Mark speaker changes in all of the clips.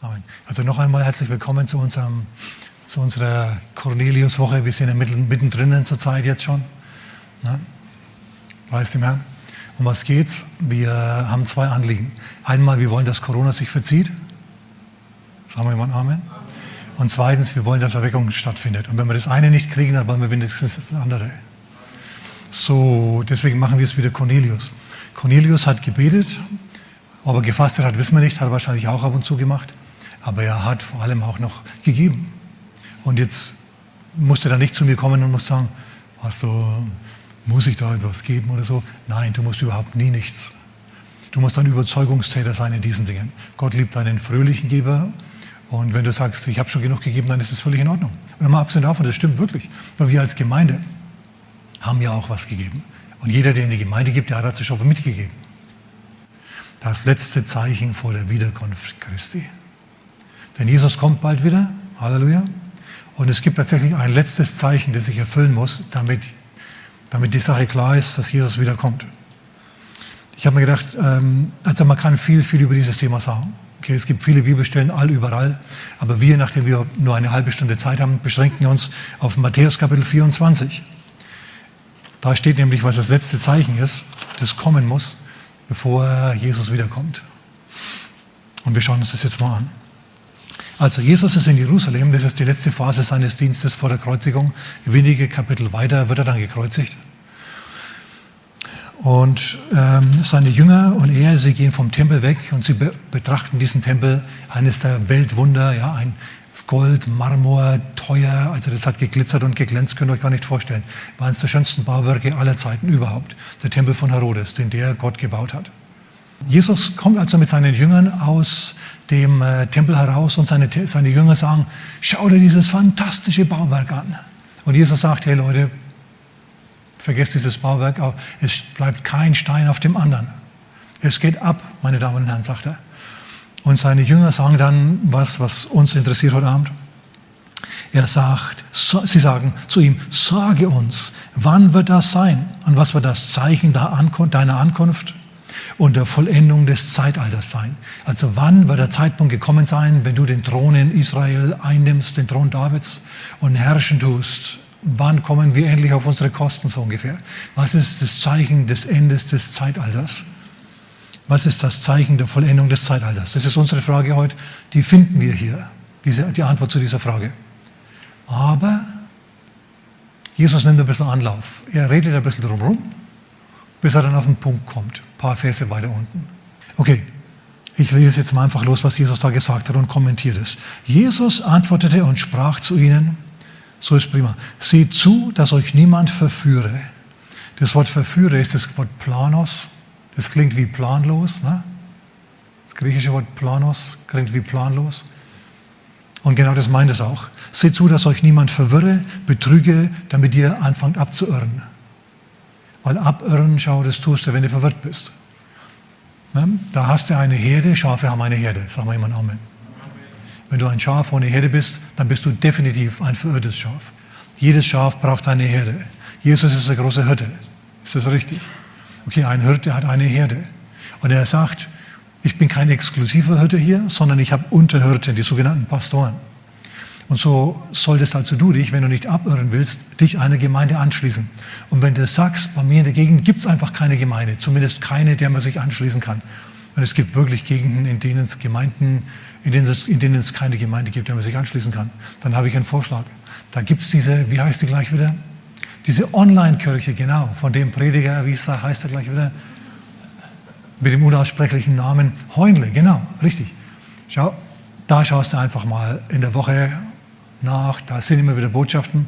Speaker 1: Amen. Also noch einmal herzlich willkommen zu, unserem, zu unserer Cornelius-Woche. Wir sind ja mittendrin zur Zeit jetzt schon. Ne? Preis dem Herrn. Um was geht's? Wir haben zwei Anliegen. Einmal, wir wollen, dass Corona sich verzieht. Sagen wir mal Amen. Und zweitens, wir wollen, dass Erweckung stattfindet. Und wenn wir das eine nicht kriegen, dann wollen wir wenigstens das andere. So, deswegen machen wir es wieder Cornelius. Cornelius hat gebetet, ob er gefastet hat, wissen wir nicht, hat er wahrscheinlich auch ab und zu gemacht. Aber er hat vor allem auch noch gegeben. Und jetzt musste er nicht zu mir kommen und muss sagen, Pastor, muss ich da etwas geben oder so? Nein, du musst überhaupt nie nichts. Du musst ein Überzeugungstäter sein in diesen Dingen. Gott liebt einen fröhlichen Geber. Und wenn du sagst, ich habe schon genug gegeben, dann ist es völlig in Ordnung. Und mal abgesehen davon, das stimmt wirklich. Weil wir als Gemeinde haben ja auch was gegeben. Und jeder, der in die Gemeinde gibt, der hat dazu schon mitgegeben. Das letzte Zeichen vor der Wiederkunft Christi. Denn Jesus kommt bald wieder. Halleluja. Und es gibt tatsächlich ein letztes Zeichen, das sich erfüllen muss, damit, damit die Sache klar ist, dass Jesus wiederkommt. Ich habe mir gedacht, ähm, also man kann viel, viel über dieses Thema sagen. Okay, es gibt viele Bibelstellen, all überall. Aber wir, nachdem wir nur eine halbe Stunde Zeit haben, beschränken uns auf Matthäus Kapitel 24. Da steht nämlich, was das letzte Zeichen ist, das kommen muss, bevor Jesus wiederkommt. Und wir schauen uns das jetzt mal an. Also Jesus ist in Jerusalem, das ist die letzte Phase seines Dienstes vor der Kreuzigung. Wenige Kapitel weiter wird er dann gekreuzigt. Und ähm, seine Jünger und er, sie gehen vom Tempel weg und sie be betrachten diesen Tempel, eines der Weltwunder, ja, ein Gold, Marmor, teuer, also das hat geglitzert und geglänzt, könnt ihr euch gar nicht vorstellen. War eines der schönsten Bauwerke aller Zeiten überhaupt. Der Tempel von Herodes, den der Gott gebaut hat. Jesus kommt also mit seinen Jüngern aus dem äh, Tempel heraus und seine, seine Jünger sagen, schau dir dieses fantastische Bauwerk an. Und Jesus sagt, hey Leute, vergesst dieses Bauwerk, es bleibt kein Stein auf dem anderen. Es geht ab, meine Damen und Herren, sagt er. Und seine Jünger sagen dann was, was uns interessiert heute Abend. Er sagt, sie sagen zu ihm, sage uns, wann wird das sein? Und was wird das Zeichen deiner Ankunft und der Vollendung des Zeitalters sein? Also wann wird der Zeitpunkt gekommen sein, wenn du den Thron in Israel einnimmst, den Thron Davids und herrschen tust? Wann kommen wir endlich auf unsere Kosten so ungefähr? Was ist das Zeichen des Endes des Zeitalters? Was ist das Zeichen der Vollendung des Zeitalters? Das ist unsere Frage heute. Die finden wir hier, diese, die Antwort zu dieser Frage. Aber Jesus nimmt ein bisschen Anlauf. Er redet ein bisschen drumherum, bis er dann auf den Punkt kommt. Ein paar Verse weiter unten. Okay, ich lese jetzt mal einfach los, was Jesus da gesagt hat und kommentiert es. Jesus antwortete und sprach zu ihnen, so ist prima, seht zu, dass euch niemand verführe. Das Wort verführe ist das Wort Planos, das klingt wie planlos. Ne? Das griechische Wort planos klingt wie planlos. Und genau das meint es auch. Seht zu, dass euch niemand verwirre, betrüge, damit ihr anfangt abzuirren. Weil abirren, schau, das tust du, wenn du verwirrt bist. Ne? Da hast du eine Herde, Schafe haben eine Herde. Sag mal jemand Amen. Wenn du ein Schaf ohne Herde bist, dann bist du definitiv ein verirrtes Schaf. Jedes Schaf braucht eine Herde. Jesus ist der große Hirte. Ist das richtig? Okay, ein Hirte hat eine Herde. Und er sagt, ich bin kein exklusiver Hirte hier, sondern ich habe Unterhirten, die sogenannten Pastoren. Und so solltest also du dich, wenn du nicht abirren willst, dich einer Gemeinde anschließen. Und wenn du sagst, bei mir in der Gegend gibt es einfach keine Gemeinde, zumindest keine, der man sich anschließen kann. Und es gibt wirklich Gegenden, in denen es Gemeinden, in denen es, in denen es keine Gemeinde gibt, der man sich anschließen kann. Dann habe ich einen Vorschlag. Da gibt es diese, wie heißt die gleich wieder? Diese Online-Kirche, genau, von dem Prediger, wie heißt er gleich wieder? Mit dem unaussprechlichen Namen Heunle, genau, richtig. Schau, da schaust du einfach mal in der Woche nach, da sind immer wieder Botschaften.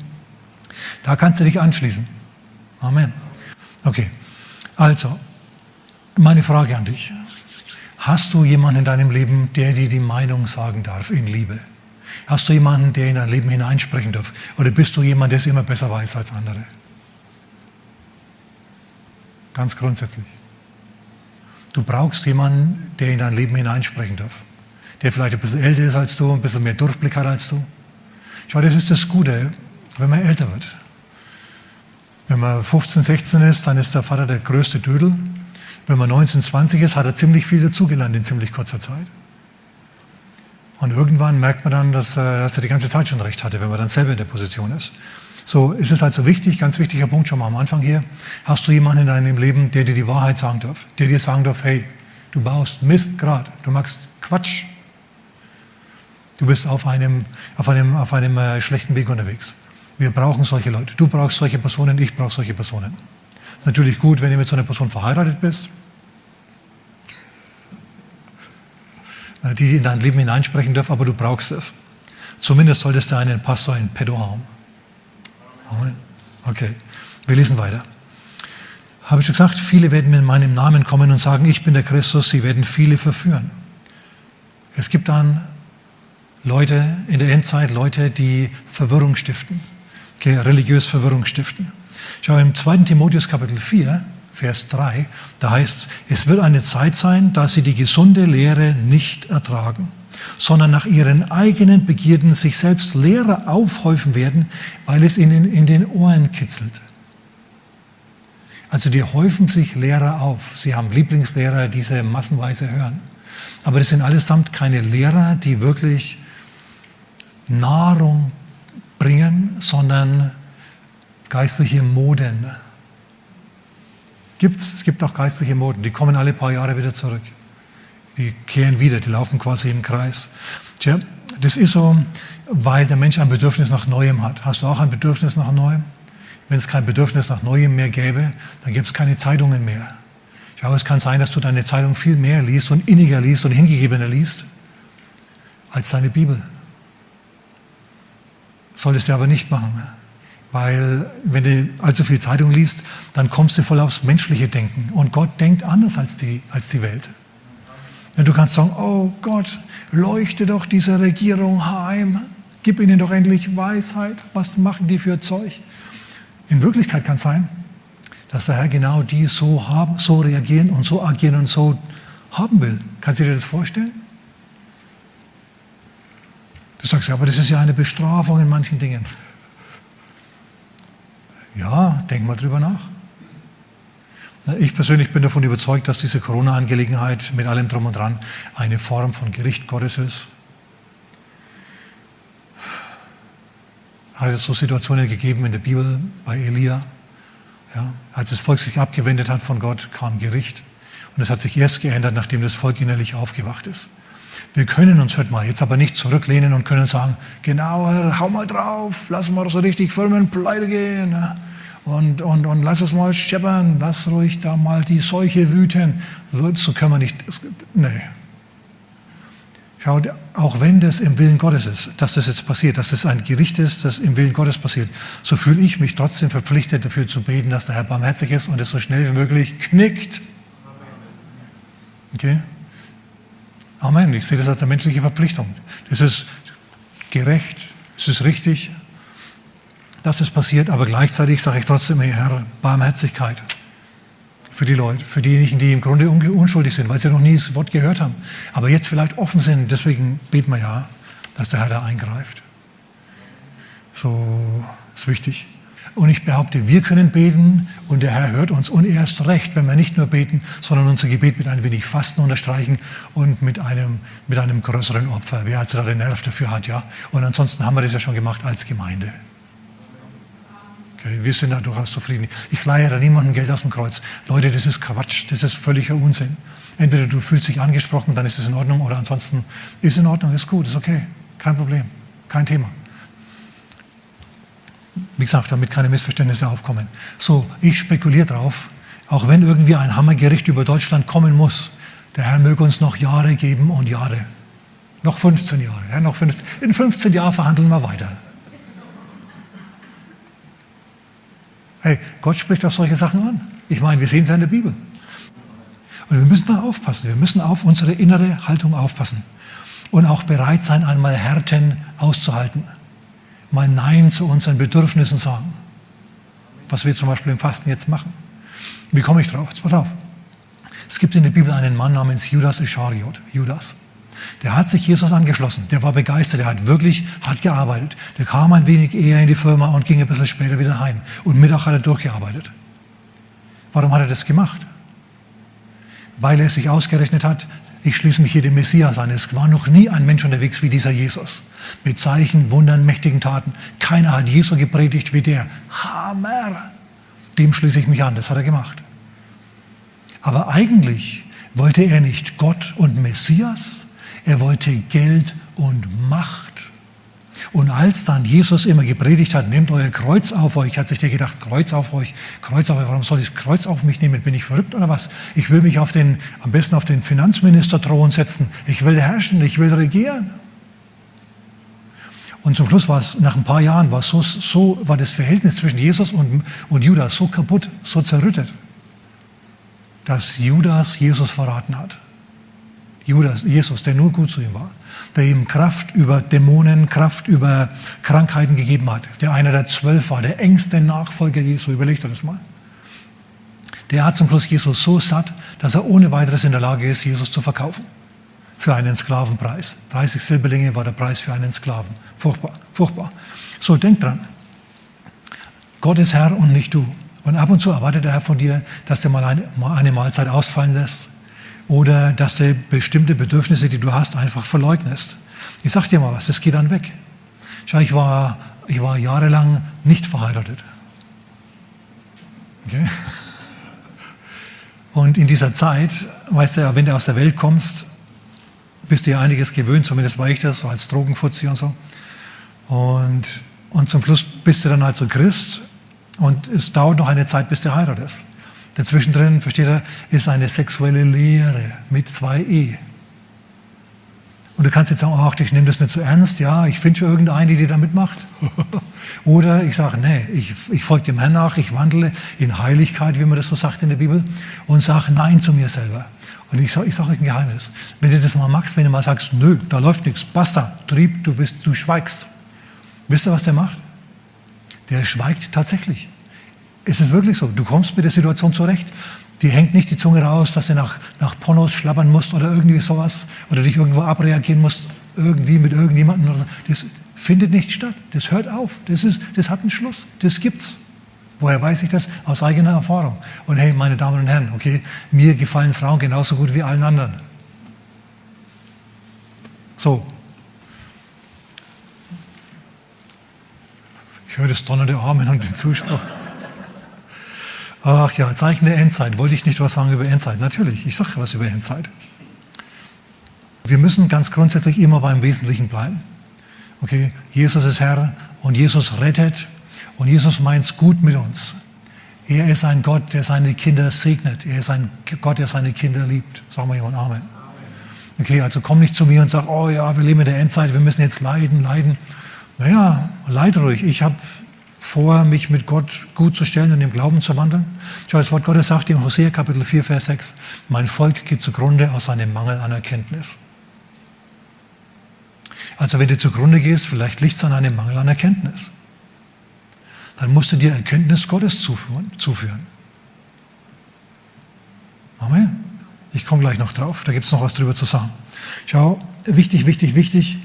Speaker 1: Da kannst du dich anschließen. Amen. Okay, also, meine Frage an dich. Hast du jemanden in deinem Leben, der dir die Meinung sagen darf in Liebe? Hast du jemanden, der in dein Leben hineinsprechen darf? Oder bist du jemand, der es immer besser weiß als andere? Ganz grundsätzlich. Du brauchst jemanden, der in dein Leben hineinsprechen darf. Der vielleicht ein bisschen älter ist als du, ein bisschen mehr Durchblick hat als du. Schau, das ist das Gute, wenn man älter wird. Wenn man 15, 16 ist, dann ist der Vater der größte Dödel. Wenn man 19, 20 ist, hat er ziemlich viel dazugelernt in ziemlich kurzer Zeit. Und irgendwann merkt man dann, dass, dass er die ganze Zeit schon recht hatte, wenn man dann selber in der Position ist. So ist es also wichtig, ganz wichtiger Punkt schon mal am Anfang hier. Hast du jemanden in deinem Leben, der dir die Wahrheit sagen darf, der dir sagen darf, hey, du baust Mist gerade, du machst Quatsch, du bist auf einem, auf einem, auf einem äh, schlechten Weg unterwegs. Wir brauchen solche Leute. Du brauchst solche Personen, ich brauche solche Personen. Natürlich gut, wenn du mit so einer Person verheiratet bist, die in dein Leben hineinsprechen darf, aber du brauchst es. Zumindest solltest du einen Pastor in Pedo haben. Okay, wir lesen weiter. Habe ich schon gesagt, viele werden in meinem Namen kommen und sagen, ich bin der Christus, sie werden viele verführen. Es gibt dann Leute in der Endzeit, Leute, die Verwirrung stiften, okay, religiös Verwirrung stiften. Schau, im 2. Timotheus Kapitel 4, Vers 3, da heißt es, es wird eine Zeit sein, da sie die gesunde Lehre nicht ertragen sondern nach ihren eigenen Begierden sich selbst Lehrer aufhäufen werden, weil es ihnen in den Ohren kitzelt. Also die häufen sich Lehrer auf. Sie haben Lieblingslehrer, die sie massenweise hören. Aber das sind allesamt keine Lehrer, die wirklich Nahrung bringen, sondern geistliche Moden. Gibt's, es gibt auch geistliche Moden, die kommen alle paar Jahre wieder zurück. Die kehren wieder, die laufen quasi im Kreis. Tja, das ist so, weil der Mensch ein Bedürfnis nach Neuem hat. Hast du auch ein Bedürfnis nach Neuem? Wenn es kein Bedürfnis nach Neuem mehr gäbe, dann gäbe es keine Zeitungen mehr. Schau, es kann sein, dass du deine Zeitung viel mehr liest und inniger liest und hingegebener liest als deine Bibel. Solltest du aber nicht machen. Weil wenn du allzu viel Zeitung liest, dann kommst du voll aufs menschliche Denken. Und Gott denkt anders als die, als die Welt. Du kannst sagen, oh Gott, leuchte doch diese Regierung heim, gib ihnen doch endlich Weisheit, was machen die für Zeug? In Wirklichkeit kann es sein, dass der Herr genau die so haben, so reagieren und so agieren und so haben will. Kannst du dir das vorstellen? Du sagst, ja, aber das ist ja eine Bestrafung in manchen Dingen. Ja, denk mal drüber nach. Ich persönlich bin davon überzeugt, dass diese Corona-Angelegenheit mit allem drum und dran eine Form von Gericht Gottes ist. Hat es so Situationen gegeben in der Bibel bei Elia. Ja, als das Volk sich abgewendet hat von Gott, kam Gericht. Und es hat sich erst geändert, nachdem das Volk innerlich aufgewacht ist. Wir können uns, hört mal, jetzt aber nicht zurücklehnen und können sagen, genau, hau mal drauf, lass mal so richtig Firmen pleite gehen. Und, und, und lass es mal scheppern, lass ruhig da mal die Seuche wüten. So können wir nicht, nee. Schaut, auch wenn das im Willen Gottes ist, dass das jetzt passiert, dass es das ein Gericht ist, das im Willen Gottes passiert, so fühle ich mich trotzdem verpflichtet dafür zu beten, dass der Herr barmherzig ist und es so schnell wie möglich knickt. Okay? Amen. Ich sehe das als eine menschliche Verpflichtung. Das ist gerecht, es ist richtig, dass es passiert, aber gleichzeitig sage ich trotzdem, Herr, Barmherzigkeit für die Leute, für diejenigen, die im Grunde unschuldig sind, weil sie noch nie das Wort gehört haben, aber jetzt vielleicht offen sind. Deswegen beten wir ja, dass der Herr da eingreift. So ist wichtig. Und ich behaupte, wir können beten und der Herr hört uns. Und er ist recht, wenn wir nicht nur beten, sondern unser Gebet mit ein wenig Fasten unterstreichen und mit einem, mit einem größeren Opfer. Wer also da den Nerv dafür hat, ja. Und ansonsten haben wir das ja schon gemacht als Gemeinde. Okay, wir sind da durchaus zufrieden. Ich leihe da niemandem Geld aus dem Kreuz. Leute, das ist Quatsch, das ist völliger Unsinn. Entweder du fühlst dich angesprochen, dann ist es in Ordnung, oder ansonsten ist in Ordnung, ist gut, ist okay, kein Problem, kein Thema. Wie gesagt, damit keine Missverständnisse aufkommen. So, ich spekuliere drauf, auch wenn irgendwie ein Hammergericht über Deutschland kommen muss, der Herr möge uns noch Jahre geben und Jahre. Noch 15 Jahre. Ja, noch 15, in 15 Jahren verhandeln wir weiter. Hey, Gott spricht auf solche Sachen an. Ich meine, wir sehen es ja in der Bibel. Und wir müssen da aufpassen. Wir müssen auf unsere innere Haltung aufpassen. Und auch bereit sein, einmal Härten auszuhalten. Mal Nein zu unseren Bedürfnissen sagen. Was wir zum Beispiel im Fasten jetzt machen. Wie komme ich drauf? Jetzt pass auf. Es gibt in der Bibel einen Mann namens Judas Ischariot. Judas. Der hat sich Jesus angeschlossen. Der war begeistert. Der hat wirklich hart gearbeitet. Der kam ein wenig eher in die Firma und ging ein bisschen später wieder heim. Und Mittag hat er durchgearbeitet. Warum hat er das gemacht? Weil er sich ausgerechnet hat, ich schließe mich hier dem Messias an. Es war noch nie ein Mensch unterwegs wie dieser Jesus. Mit Zeichen, Wundern, mächtigen Taten. Keiner hat Jesus gepredigt wie der. Hammer! Dem schließe ich mich an. Das hat er gemacht. Aber eigentlich wollte er nicht Gott und Messias. Er wollte Geld und Macht. Und als dann Jesus immer gepredigt hat, nehmt euer Kreuz auf euch, hat sich der gedacht, Kreuz auf euch, Kreuz auf euch, warum soll ich das Kreuz auf mich nehmen? Bin ich verrückt oder was? Ich will mich auf den, am besten auf den Finanzministerthron setzen. Ich will herrschen, ich will regieren. Und zum Schluss war es, nach ein paar Jahren, war, so, so, war das Verhältnis zwischen Jesus und, und Judas so kaputt, so zerrüttet, dass Judas Jesus verraten hat. Judas, Jesus, der nur gut zu ihm war der ihm Kraft über Dämonen, Kraft über Krankheiten gegeben hat. Der einer der zwölf war, der engste Nachfolger Jesu. Überlegt euch das mal. Der hat zum Schluss Jesus so satt, dass er ohne weiteres in der Lage ist, Jesus zu verkaufen. Für einen Sklavenpreis. 30 Silberlinge war der Preis für einen Sklaven. Furchtbar, furchtbar. So, denk dran. Gott ist Herr und nicht du. Und ab und zu erwartet der Herr von dir, dass du mal eine, mal eine Mahlzeit ausfallen lässt oder dass du bestimmte Bedürfnisse, die du hast, einfach verleugnest. Ich sag dir mal was, das geht dann weg. Schau, ich war, ich war jahrelang nicht verheiratet. Okay? Und in dieser Zeit, weißt du ja, wenn du aus der Welt kommst, bist du ja einiges gewöhnt, zumindest war ich das, so als Drogenfuzzi und so. Und, und zum Schluss bist du dann halt so Christ und es dauert noch eine Zeit, bis du heiratest. Dazwischen drin, versteht er, ist eine sexuelle Lehre mit zwei E. Und du kannst jetzt sagen, ach, ich nehme das nicht so ernst, ja, ich finde schon irgendeine, die da mitmacht. Oder ich sage, nee, ich, ich folge dem Herrn nach, ich wandle in Heiligkeit, wie man das so sagt in der Bibel, und sage Nein zu mir selber. Und ich sage ich sag euch ein Geheimnis. Wenn du das mal magst, wenn du mal sagst, nö, da läuft nichts, basta, Trieb, du, bist, du schweigst. Wisst ihr, was der macht? Der schweigt tatsächlich. Es ist wirklich so. Du kommst mit der Situation zurecht. Die hängt nicht die Zunge raus, dass du nach, nach Pornos schlabbern musst oder irgendwie sowas oder dich irgendwo abreagieren musst, irgendwie mit irgendjemandem. So. Das findet nicht statt. Das hört auf. Das, ist, das hat einen Schluss. Das gibt's. Woher weiß ich das? Aus eigener Erfahrung. Und hey, meine Damen und Herren, okay, mir gefallen Frauen genauso gut wie allen anderen. So. Ich höre das donnernde Amen und den Zuspruch. Ach ja, Zeichen der Endzeit. Wollte ich nicht was sagen über Endzeit? Natürlich, ich sage was über Endzeit. Wir müssen ganz grundsätzlich immer beim Wesentlichen bleiben. Okay, Jesus ist Herr und Jesus rettet und Jesus meint es gut mit uns. Er ist ein Gott, der seine Kinder segnet. Er ist ein Gott, der seine Kinder liebt. Sagen wir jemand Amen. Okay, also komm nicht zu mir und sag, oh ja, wir leben in der Endzeit, wir müssen jetzt leiden, leiden. Naja, leid ruhig. Ich habe vor, mich mit Gott gut zu stellen und im Glauben zu wandeln? Schau, das Wort Gottes sagt in Hosea Kapitel 4, Vers 6, mein Volk geht zugrunde aus einem Mangel an Erkenntnis. Also wenn du zugrunde gehst, vielleicht liegt es an einem Mangel an Erkenntnis. Dann musst du dir Erkenntnis Gottes zuführen. zuführen. Amen. Ich komme gleich noch drauf, da gibt es noch was drüber zu sagen. Schau, wichtig, wichtig, wichtig,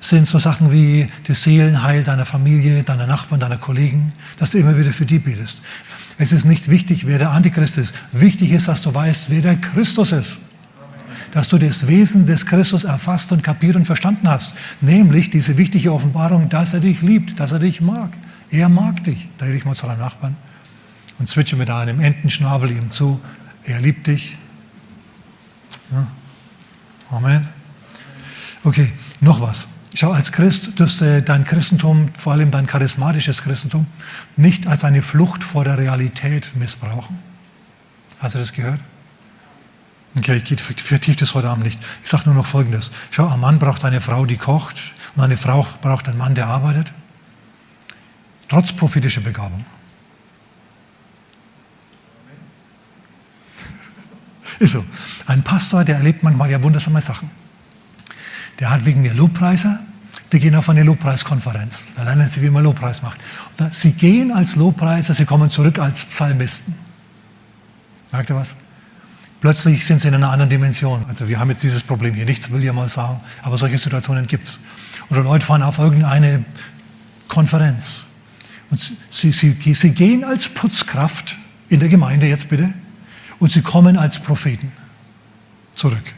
Speaker 1: sind so Sachen wie das Seelenheil deiner Familie, deiner Nachbarn, deiner Kollegen, dass du immer wieder für die betest. Es ist nicht wichtig, wer der Antichrist ist. Wichtig ist, dass du weißt, wer der Christus ist. Dass du das Wesen des Christus erfasst und kapiert und verstanden hast. Nämlich diese wichtige Offenbarung, dass er dich liebt, dass er dich mag. Er mag dich. Dreh dich mal zu deinem Nachbarn und zwitsche mit einem Entenschnabel ihm zu. Er liebt dich. Ja. Amen. Okay, noch was. Schau, als Christ dürfte dein Christentum, vor allem dein charismatisches Christentum, nicht als eine Flucht vor der Realität missbrauchen. Hast du das gehört? Okay, ich vertiefe das heute Abend nicht. Ich sage nur noch Folgendes. Schau, ein Mann braucht eine Frau, die kocht und eine Frau braucht einen Mann, der arbeitet. Trotz prophetischer Begabung. Ist so. Ein Pastor, der erlebt manchmal ja wundersame Sachen. Der hat wegen mir Lobpreiser, die gehen auf eine Lobpreiskonferenz. Da lernen sie, wie man Lobpreis macht. Sie gehen als Lobpreiser, sie kommen zurück als Psalmisten. Merkt ihr was? Plötzlich sind sie in einer anderen Dimension. Also wir haben jetzt dieses Problem hier, nichts will ich mal sagen, aber solche Situationen gibt es. Oder Leute fahren auf irgendeine Konferenz. Und sie, sie, sie gehen als Putzkraft in der Gemeinde jetzt bitte und sie kommen als Propheten zurück.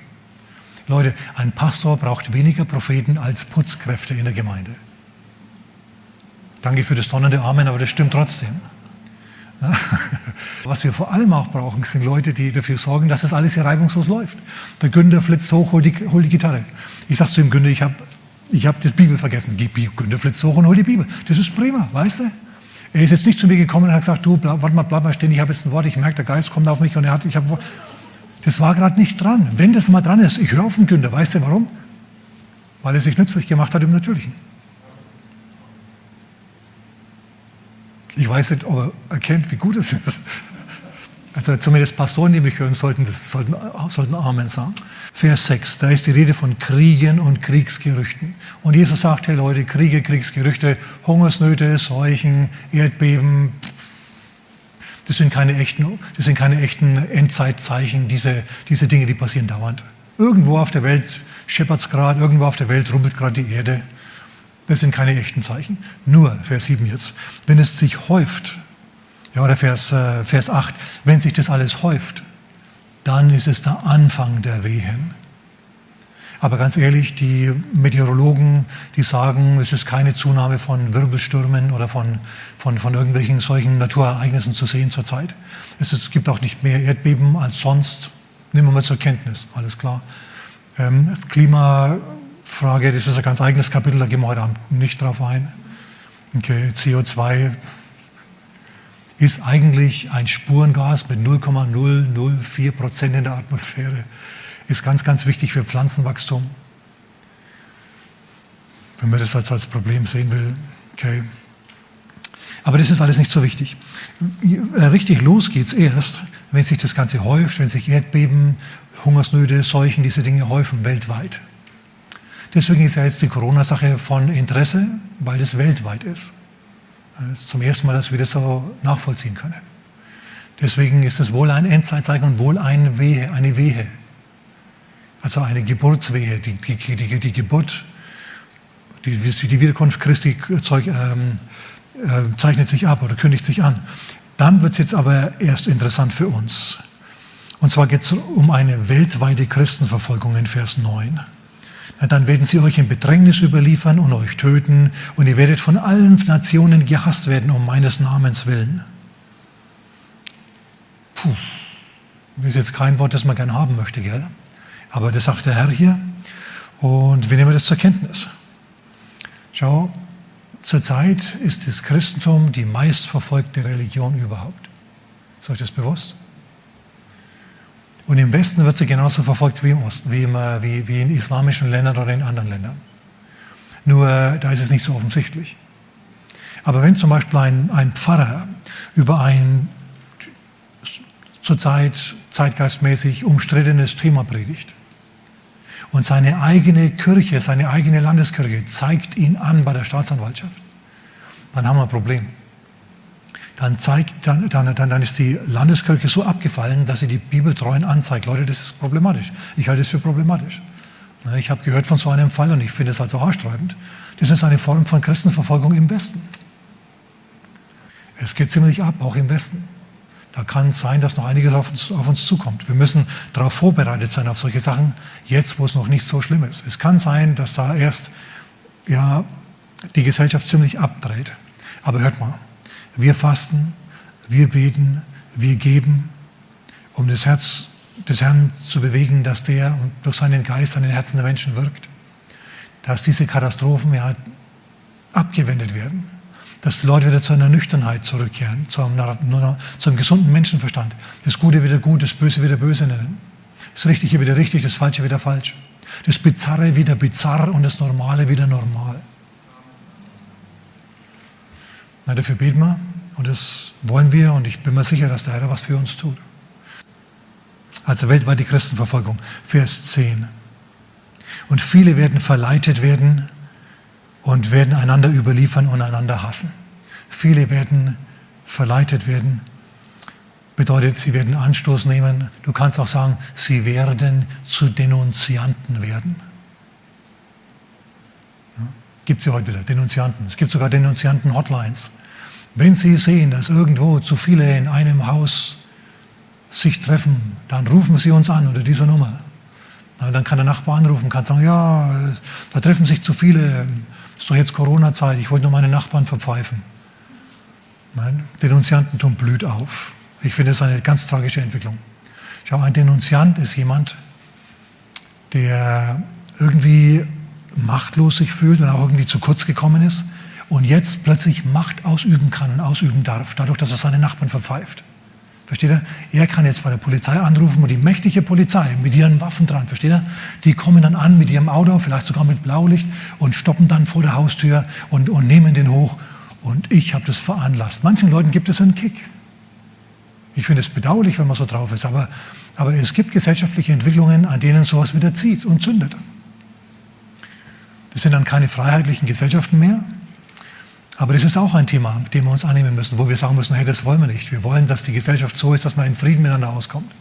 Speaker 1: Leute, ein Pastor braucht weniger Propheten als Putzkräfte in der Gemeinde. Danke für das donnernde Amen, aber das stimmt trotzdem. Was wir vor allem auch brauchen, sind Leute, die dafür sorgen, dass das alles hier reibungslos läuft. Der Günther flitzt hoch, hol die, hol die Gitarre. Ich sage zu ihm, Günther, ich habe ich hab das Bibel vergessen. Günther flitzt hoch und hol die Bibel. Das ist prima, weißt du? Er ist jetzt nicht zu mir gekommen und hat gesagt, du, bleib, warte mal, bleib mal stehen, ich habe jetzt ein Wort, ich merke, der Geist kommt auf mich und er hat, ich habe, das war gerade nicht dran. Wenn das mal dran ist, ich höre auf den Günther. Weißt du warum? Weil er sich nützlich gemacht hat im Natürlichen. Ich weiß nicht, ob er erkennt, wie gut es ist. Also zumindest Pastoren, die mich hören sollten, das sollten, sollten Amen sagen. Vers 6, da ist die Rede von Kriegen und Kriegsgerüchten. Und Jesus sagt, hey Leute, Kriege, Kriegsgerüchte, Hungersnöte, Seuchen, Erdbeben, das sind keine echten, das sind keine echten Endzeitzeichen, diese, diese Dinge, die passieren dauernd. Irgendwo auf der Welt scheppert es gerade, irgendwo auf der Welt rubbelt gerade die Erde. Das sind keine echten Zeichen. Nur, Vers 7 jetzt, wenn es sich häuft, ja, oder Vers, äh, Vers 8, wenn sich das alles häuft, dann ist es der Anfang der Wehen. Aber ganz ehrlich, die Meteorologen, die sagen, es ist keine Zunahme von Wirbelstürmen oder von, von, von irgendwelchen solchen Naturereignissen zu sehen zurzeit. Es, es gibt auch nicht mehr Erdbeben als sonst. Nehmen wir mal zur Kenntnis, alles klar. Ähm, das Klimafrage, das ist ein ganz eigenes Kapitel, da gehen wir heute Abend nicht drauf ein. Okay, CO2 ist eigentlich ein Spurengas mit 0,004 Prozent in der Atmosphäre. Ist ganz, ganz wichtig für Pflanzenwachstum. Wenn man das als, als Problem sehen will, okay. Aber das ist alles nicht so wichtig. Richtig los geht es erst, wenn sich das Ganze häuft, wenn sich Erdbeben, Hungersnöte, Seuchen, diese Dinge häufen weltweit. Deswegen ist ja jetzt die Corona-Sache von Interesse, weil es weltweit ist. Das ist zum ersten Mal, dass wir das so nachvollziehen können. Deswegen ist es wohl ein Endzeitzeichen und wohl eine Wehe, eine Wehe. Also eine Geburtswehe, die, die, die, die Geburt, die, die Wiederkunft Christi zeug, ähm, äh, zeichnet sich ab oder kündigt sich an. Dann wird es jetzt aber erst interessant für uns. Und zwar geht es um eine weltweite Christenverfolgung in Vers 9 dann werden sie euch in Bedrängnis überliefern und euch töten und ihr werdet von allen Nationen gehasst werden um meines Namens willen. Puh, das ist jetzt kein Wort, das man gern haben möchte, gell? Aber das sagt der Herr hier und wir nehmen das zur Kenntnis. Schau, zurzeit ist das Christentum die meistverfolgte Religion überhaupt. Ist euch das bewusst? Und im Westen wird sie genauso verfolgt wie im Osten, wie, im, wie, wie in islamischen Ländern oder in anderen Ländern. Nur da ist es nicht so offensichtlich. Aber wenn zum Beispiel ein, ein Pfarrer über ein zurzeit zeitgeistmäßig umstrittenes Thema predigt und seine eigene Kirche, seine eigene Landeskirche zeigt ihn an bei der Staatsanwaltschaft, dann haben wir ein Problem dann, zeigt, dann, dann, dann ist die Landeskirche so abgefallen, dass sie die Bibeltreuen anzeigt. Leute, das ist problematisch. Ich halte es für problematisch. Ich habe gehört von so einem Fall und ich finde es also haarsträubend. Das ist eine Form von Christenverfolgung im Westen. Es geht ziemlich ab, auch im Westen. Da kann es sein, dass noch einiges auf uns, auf uns zukommt. Wir müssen darauf vorbereitet sein, auf solche Sachen, jetzt, wo es noch nicht so schlimm ist. Es kann sein, dass da erst ja, die Gesellschaft ziemlich abdreht. Aber hört mal, wir fasten, wir beten, wir geben, um das Herz des Herrn zu bewegen, dass der durch seinen Geist an den Herzen der Menschen wirkt. Dass diese Katastrophen ja abgewendet werden. Dass die Leute wieder zu einer Nüchternheit zurückkehren, zu einem, zu einem gesunden Menschenverstand. Das Gute wieder gut, das Böse wieder böse nennen. Das Richtige wieder richtig, das Falsche wieder falsch. Das Bizarre wieder bizarr und das Normale wieder normal. Na, dafür beten wir und das wollen wir und ich bin mir sicher, dass der Herr was für uns tut. Also weltweite Christenverfolgung, Vers 10. Und viele werden verleitet werden und werden einander überliefern und einander hassen. Viele werden verleitet werden, bedeutet, sie werden Anstoß nehmen. Du kannst auch sagen, sie werden zu Denunzianten werden. Gibt es ja heute wieder, Denunzianten. Es gibt sogar Denunzianten-Hotlines. Wenn Sie sehen, dass irgendwo zu viele in einem Haus sich treffen, dann rufen Sie uns an unter dieser Nummer. Dann kann der Nachbar anrufen, kann sagen, ja, da treffen sich zu viele, ist doch jetzt Corona-Zeit, ich wollte nur meine Nachbarn verpfeifen. Nein, Denunziantentum blüht auf. Ich finde es eine ganz tragische Entwicklung. Schau, ein Denunziant ist jemand, der irgendwie machtlos sich fühlt und auch irgendwie zu kurz gekommen ist und jetzt plötzlich Macht ausüben kann und ausüben darf, dadurch, dass er seine Nachbarn verpfeift. Versteht er? Er kann jetzt bei der Polizei anrufen und die mächtige Polizei mit ihren Waffen dran, versteht er? Die kommen dann an mit ihrem Auto, vielleicht sogar mit Blaulicht und stoppen dann vor der Haustür und, und nehmen den hoch. Und ich habe das veranlasst. Manchen Leuten gibt es einen Kick. Ich finde es bedauerlich, wenn man so drauf ist, aber, aber es gibt gesellschaftliche Entwicklungen, an denen sowas wieder zieht und zündet. Das sind dann keine freiheitlichen Gesellschaften mehr. Aber das ist auch ein Thema, dem wir uns annehmen müssen, wo wir sagen müssen, hey, das wollen wir nicht. Wir wollen, dass die Gesellschaft so ist, dass man in Frieden miteinander auskommt.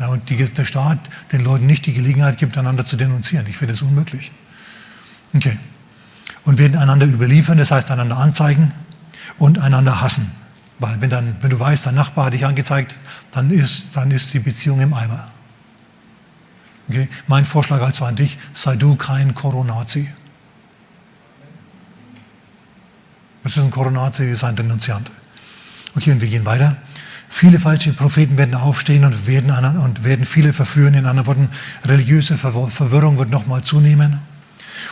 Speaker 1: Ja, und die, der Staat den Leuten nicht die Gelegenheit gibt, einander zu denunzieren. Ich finde das unmöglich. Okay. Und wir einander überliefern, das heißt einander anzeigen und einander hassen. Weil wenn, dann, wenn du weißt, dein Nachbar hat dich angezeigt, dann ist, dann ist die Beziehung im Eimer. Okay? Mein Vorschlag also an dich, sei du kein Koronazi. Was ist ein Koronazi? Ist ein Denunziant. Okay, und wir gehen weiter. Viele falsche Propheten werden aufstehen und werden, und werden viele verführen. In anderen Worten, religiöse Verwirrung wird nochmal zunehmen.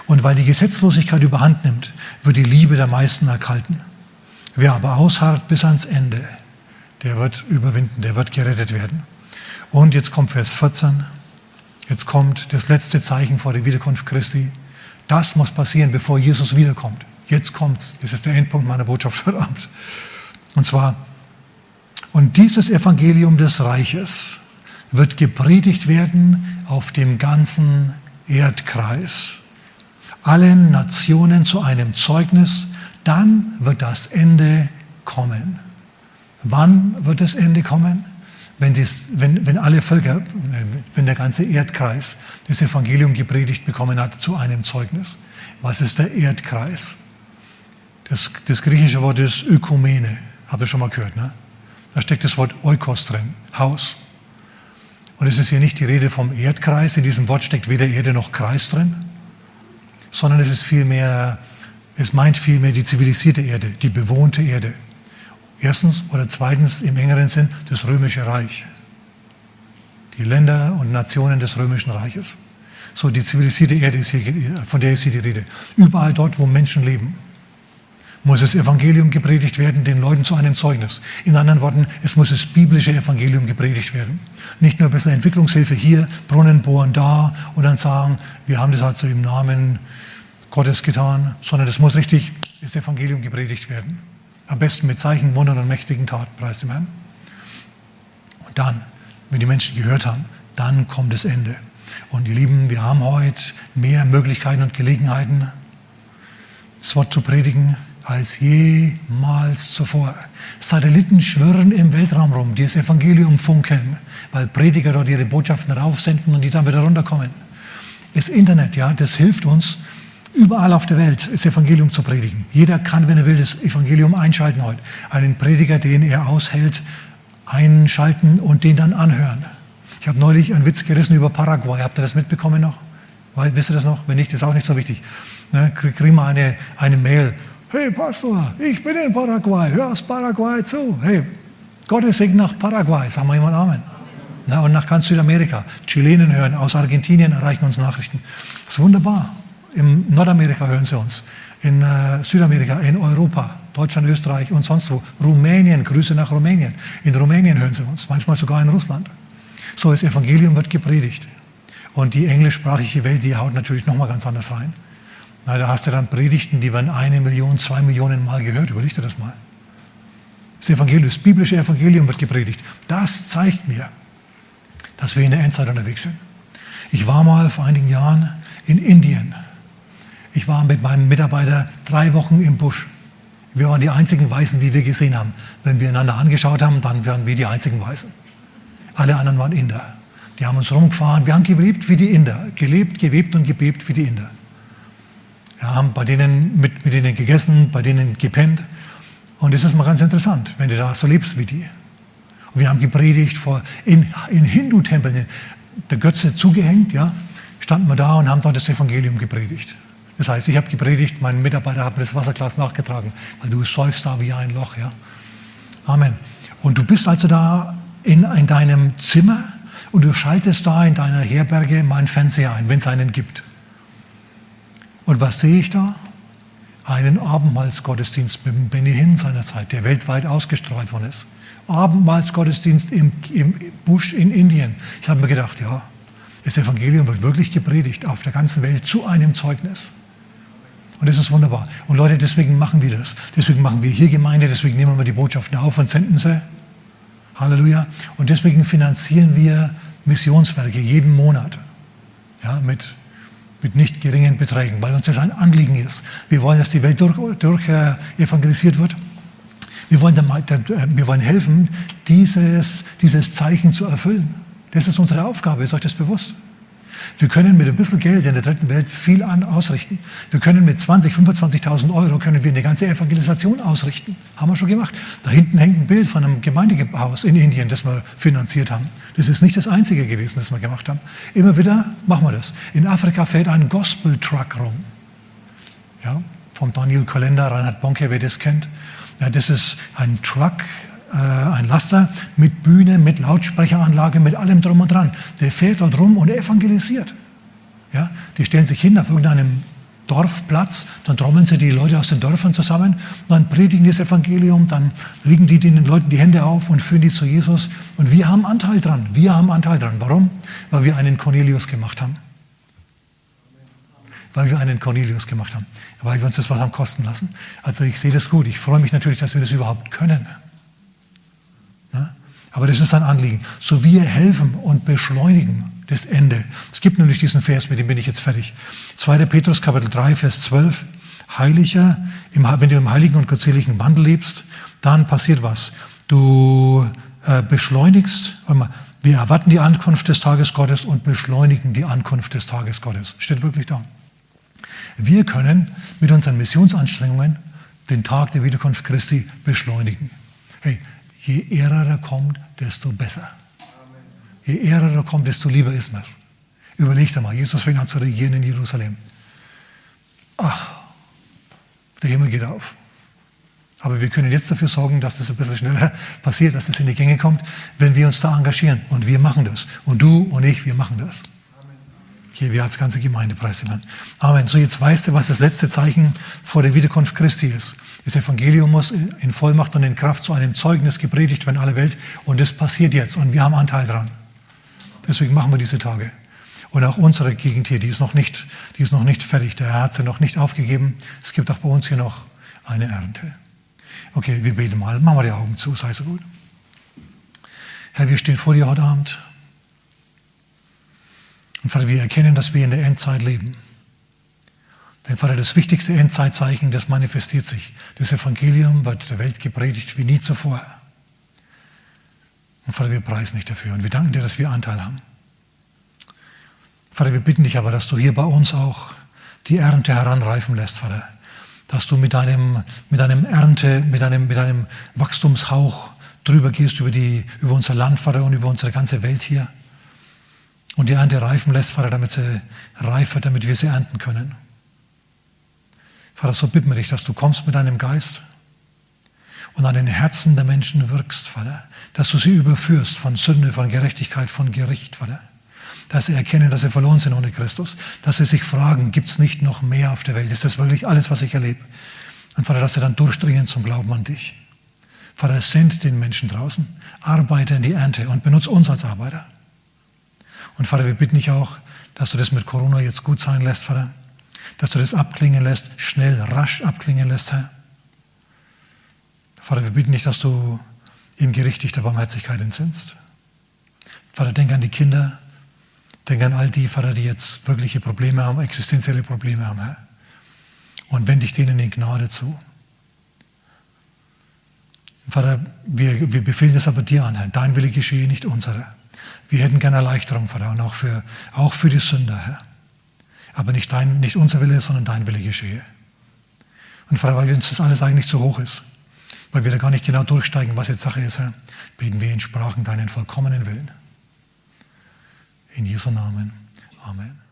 Speaker 1: Und weil die Gesetzlosigkeit überhand nimmt, wird die Liebe der meisten erkalten. Wer aber ausharrt bis ans Ende, der wird überwinden, der wird gerettet werden. Und jetzt kommt Vers 14. Jetzt kommt das letzte Zeichen vor der Wiederkunft Christi. Das muss passieren, bevor Jesus wiederkommt. Jetzt kommt's. Das ist der Endpunkt meiner Botschaft heute Abend. Und zwar, und dieses Evangelium des Reiches wird gepredigt werden auf dem ganzen Erdkreis. Allen Nationen zu einem Zeugnis, dann wird das Ende kommen. Wann wird das Ende kommen? Wenn, dies, wenn, wenn alle Völker, wenn der ganze Erdkreis das Evangelium gepredigt bekommen hat zu einem Zeugnis. Was ist der Erdkreis? Das, das griechische Wort ist Ökumene. Habt ihr schon mal gehört, ne? Da steckt das Wort Oikos drin, Haus. Und es ist hier nicht die Rede vom Erdkreis. In diesem Wort steckt weder Erde noch Kreis drin, sondern es ist vielmehr, es meint vielmehr die zivilisierte Erde, die bewohnte Erde. Erstens oder zweitens im engeren Sinn das römische Reich. Die Länder und Nationen des römischen Reiches. So, die zivilisierte Erde ist hier, von der ist hier die Rede. Überall dort, wo Menschen leben muss das Evangelium gepredigt werden, den Leuten zu einem Zeugnis. In anderen Worten, es muss das biblische Evangelium gepredigt werden. Nicht nur ein bisschen Entwicklungshilfe hier, Brunnen bohren da und dann sagen, wir haben das halt so im Namen Gottes getan, sondern es muss richtig das Evangelium gepredigt werden. Am besten mit Zeichen, Wundern und mächtigen Taten, preis dem Herrn. Und dann, wenn die Menschen gehört haben, dann kommt das Ende. Und ihr Lieben, wir haben heute mehr Möglichkeiten und Gelegenheiten, das Wort zu predigen, als jemals zuvor. Satelliten schwirren im Weltraum rum, die das Evangelium funkeln, weil Prediger dort ihre Botschaften raufsenden und die dann wieder runterkommen. Das Internet, ja, das hilft uns, überall auf der Welt das Evangelium zu predigen. Jeder kann, wenn er will, das Evangelium einschalten heute. Einen Prediger, den er aushält, einschalten und den dann anhören. Ich habe neulich einen Witz gerissen über Paraguay. Habt ihr das mitbekommen noch? Wisst ihr das noch? Wenn nicht, ist auch nicht so wichtig. Ne, kriegen wir eine, eine Mail Hey Pastor, ich bin in Paraguay, hör aus Paraguay zu. Hey, Gottes Segen nach Paraguay, sagen wir jemand Amen. Na, und nach ganz Südamerika. Chilenen hören, aus Argentinien erreichen uns Nachrichten. Das ist wunderbar. In Nordamerika hören sie uns, in äh, Südamerika, in Europa, Deutschland, Österreich und sonst wo. Rumänien, Grüße nach Rumänien. In Rumänien hören sie uns, manchmal sogar in Russland. So, das Evangelium wird gepredigt. Und die englischsprachige Welt, die haut natürlich nochmal ganz anders rein. Na, da hast du dann Predigten, die werden eine Million, zwei Millionen Mal gehört. Überleg dir das mal. Das Evangelium, das biblische Evangelium wird gepredigt. Das zeigt mir, dass wir in der Endzeit unterwegs sind. Ich war mal vor einigen Jahren in Indien. Ich war mit meinem Mitarbeiter drei Wochen im Busch. Wir waren die einzigen Weißen, die wir gesehen haben. Wenn wir einander angeschaut haben, dann waren wir die einzigen Weißen. Alle anderen waren Inder. Die haben uns rumgefahren. Wir haben gelebt wie die Inder. Gelebt, gewebt und gebebt wie die Inder. Wir haben bei denen, mit, mit denen gegessen, bei denen gepennt. Und das ist mal ganz interessant, wenn du da so lebst wie die. Und wir haben gepredigt vor, in, in Hindu-Tempeln. der Götze zugehängt, ja, standen wir da und haben dort das Evangelium gepredigt. Das heißt, ich habe gepredigt, mein Mitarbeiter hat mir das Wasserglas nachgetragen, weil du säufst da wie ein Loch, ja. Amen. Und du bist also da in, in deinem Zimmer und du schaltest da in deiner Herberge meinen Fernseher ein, wenn es einen gibt. Und was sehe ich da? Einen Abendmahlsgottesdienst mit Benny Hinn seiner Zeit, der weltweit ausgestrahlt worden ist. Abendmahlsgottesdienst im, im Busch in Indien. Ich habe mir gedacht, ja, das Evangelium wird wirklich gepredigt auf der ganzen Welt zu einem Zeugnis. Und das ist wunderbar. Und Leute, deswegen machen wir das. Deswegen machen wir hier Gemeinde, deswegen nehmen wir die Botschaften auf und senden sie. Halleluja. Und deswegen finanzieren wir Missionswerke jeden Monat. Ja, mit, mit nicht geringen Beträgen, weil uns das ein Anliegen ist. Wir wollen, dass die Welt durch, durch äh, evangelisiert wird. Wir wollen, äh, wir wollen helfen, dieses, dieses Zeichen zu erfüllen. Das ist unsere Aufgabe, ist euch das bewusst? Wir können mit ein bisschen Geld in der dritten Welt viel an ausrichten. Wir können mit 20, 25.000 Euro können wir eine ganze Evangelisation ausrichten. Haben wir schon gemacht. Da hinten hängt ein Bild von einem Gemeindehaus in Indien, das wir finanziert haben. Das ist nicht das einzige gewesen, das wir gemacht haben. Immer wieder machen wir das. In Afrika fährt ein Gospel Truck rum. Ja, vom Daniel Kolender, Reinhard Bonke, wer das kennt. Ja, das ist ein Truck, ein Laster mit Bühne, mit Lautsprecheranlage, mit allem drum und dran. Der fährt dort rum und evangelisiert. Ja? Die stellen sich hin auf irgendeinem Dorfplatz, dann trommeln sie die Leute aus den Dörfern zusammen, dann predigen das Evangelium, dann legen die den Leuten die Hände auf und führen die zu Jesus. Und wir haben Anteil dran. Wir haben Anteil dran. Warum? Weil wir einen Cornelius gemacht haben. Weil wir einen Cornelius gemacht haben. Weil wir uns das was haben kosten lassen. Also ich sehe das gut. Ich freue mich natürlich, dass wir das überhaupt können. Aber das ist ein Anliegen. So wir helfen und beschleunigen das Ende. Es gibt nämlich diesen Vers, mit dem bin ich jetzt fertig. 2. Petrus Kapitel 3, Vers 12. Heiliger, wenn du im heiligen und gottseligen Wandel lebst, dann passiert was. Du äh, beschleunigst, wir erwarten die Ankunft des Tages Gottes und beschleunigen die Ankunft des Tages Gottes. Steht wirklich da. Wir können mit unseren Missionsanstrengungen den Tag der Wiederkunft Christi beschleunigen. Hey, je eher er kommt, desto besser. Je eher er kommt, desto lieber ist mir's. Überleg dir mal, Jesus fängt an zu regieren in Jerusalem. Ach, der Himmel geht auf. Aber wir können jetzt dafür sorgen, dass das ein bisschen schneller passiert, dass es das in die Gänge kommt, wenn wir uns da engagieren. Und wir machen das. Und du und ich, wir machen das. Hier, wir als ganze Gemeinde preisen. Amen. So, jetzt weißt du, was das letzte Zeichen vor der Wiederkunft Christi ist. Das Evangelium muss in Vollmacht und in Kraft zu einem Zeugnis gepredigt werden in aller Welt. Und das passiert jetzt. Und wir haben Anteil dran. Deswegen machen wir diese Tage. Und auch unsere Gegend hier, die ist noch nicht, die ist noch nicht fertig. Der Herr hat sie noch nicht aufgegeben. Es gibt auch bei uns hier noch eine Ernte. Okay, wir beten mal. Machen wir die Augen zu, sei so gut. Herr, wir stehen vor dir heute Abend. Und Vater, wir erkennen, dass wir in der Endzeit leben. Denn Vater, das wichtigste Endzeitzeichen, das manifestiert sich. Das Evangelium wird der Welt gepredigt wie nie zuvor. Und Vater, wir preisen dich dafür und wir danken dir, dass wir Anteil haben. Vater, wir bitten dich aber, dass du hier bei uns auch die Ernte heranreifen lässt, Vater. Dass du mit deinem, mit deinem Ernte, mit deinem, mit deinem Wachstumshauch drüber gehst über, die, über unser Land, Vater, und über unsere ganze Welt hier und die Ernte reifen lässt, Vater, damit sie reif damit wir sie ernten können. Vater, so bitten wir dich, dass du kommst mit deinem Geist und an den Herzen der Menschen wirkst, Vater, dass du sie überführst von Sünde, von Gerechtigkeit, von Gericht, Vater. Dass sie erkennen, dass sie verloren sind ohne Christus. Dass sie sich fragen, gibt es nicht noch mehr auf der Welt? Ist das wirklich alles, was ich erlebe? Und Vater, dass sie dann durchdringen zum Glauben an dich. Vater, send den Menschen draußen, arbeite in die Ernte und benutze uns als Arbeiter. Und Vater, wir bitten dich auch, dass du das mit Corona jetzt gut sein lässt, Vater. Dass du das abklingen lässt, schnell, rasch abklingen lässt, Herr. Vater, wir bitten dich, dass du im Gericht dich der Barmherzigkeit entsinnst. Vater, denk an die Kinder, denk an all die, Vater, die jetzt wirkliche Probleme haben, existenzielle Probleme haben, Herr. Und wende dich denen in Gnade zu. Vater, wir, wir befehlen das aber dir an, Herr. Dein Wille geschehe, nicht unsere. Wir hätten gerne Erleichterung, Vater, und auch für, auch für die Sünder, Herr. Aber nicht, dein, nicht unser Wille, sondern dein Wille geschehe. Und Vater, weil uns das alles eigentlich zu hoch ist, weil wir da gar nicht genau durchsteigen, was jetzt Sache ist, Herr, beten wir in Sprachen deinen vollkommenen Willen. In Jesu Namen. Amen.